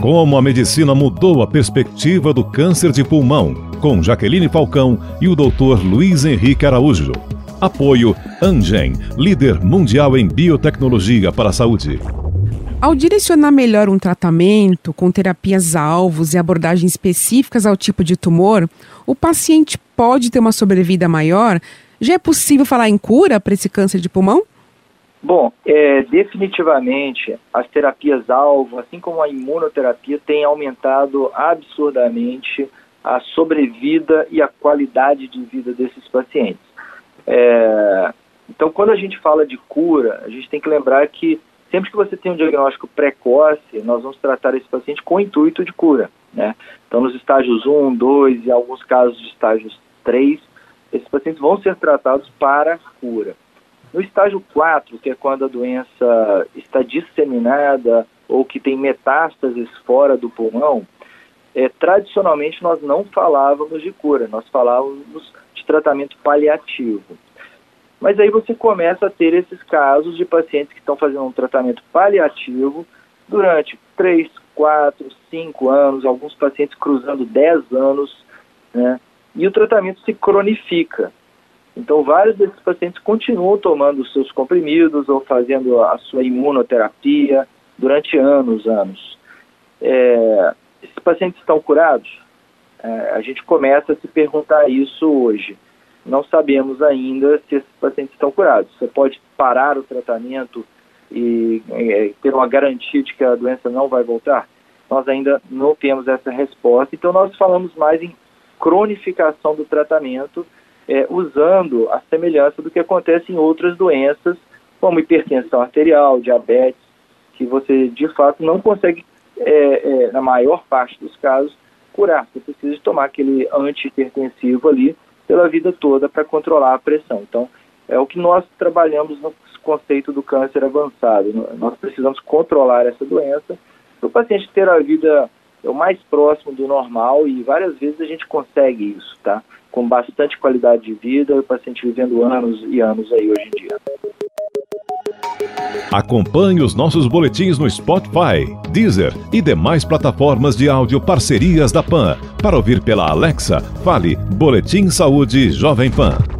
Como a medicina mudou a perspectiva do câncer de pulmão, com Jaqueline Falcão e o Dr. Luiz Henrique Araújo. Apoio Angen, líder mundial em biotecnologia para a saúde. Ao direcionar melhor um tratamento com terapias alvos e abordagens específicas ao tipo de tumor, o paciente pode ter uma sobrevida maior? Já é possível falar em cura para esse câncer de pulmão? Bom, é, definitivamente as terapias alvo, assim como a imunoterapia, têm aumentado absurdamente a sobrevida e a qualidade de vida desses pacientes. É, então, quando a gente fala de cura, a gente tem que lembrar que sempre que você tem um diagnóstico precoce, nós vamos tratar esse paciente com o intuito de cura. Né? Então, nos estágios 1, 2 e alguns casos de estágios 3, esses pacientes vão ser tratados para cura. No estágio 4, que é quando a doença está disseminada ou que tem metástases fora do pulmão, é, tradicionalmente nós não falávamos de cura, nós falávamos de tratamento paliativo. Mas aí você começa a ter esses casos de pacientes que estão fazendo um tratamento paliativo durante 3, 4, 5 anos, alguns pacientes cruzando 10 anos, né? E o tratamento se cronifica. Então, vários desses pacientes continuam tomando seus comprimidos ou fazendo a sua imunoterapia durante anos, anos. É, esses pacientes estão curados? É, a gente começa a se perguntar isso hoje. Não sabemos ainda se esses pacientes estão curados. Você pode parar o tratamento e é, ter uma garantia de que a doença não vai voltar? Nós ainda não temos essa resposta. Então, nós falamos mais em cronificação do tratamento, é, usando a semelhança do que acontece em outras doenças, como hipertensão arterial, diabetes, que você de fato não consegue é, é, na maior parte dos casos, curar. Você precisa tomar aquele antihipertensivo ali pela vida toda para controlar a pressão. Então, é o que nós trabalhamos no conceito do câncer avançado. Nós precisamos controlar essa doença para o paciente ter a vida o mais próximo do normal e várias vezes a gente consegue isso, tá? Com bastante qualidade de vida, o paciente vivendo anos e anos aí hoje em dia. Acompanhe os nossos boletins no Spotify, Deezer e demais plataformas de áudio parcerias da PAN. Para ouvir pela Alexa, fale Boletim Saúde Jovem Pan.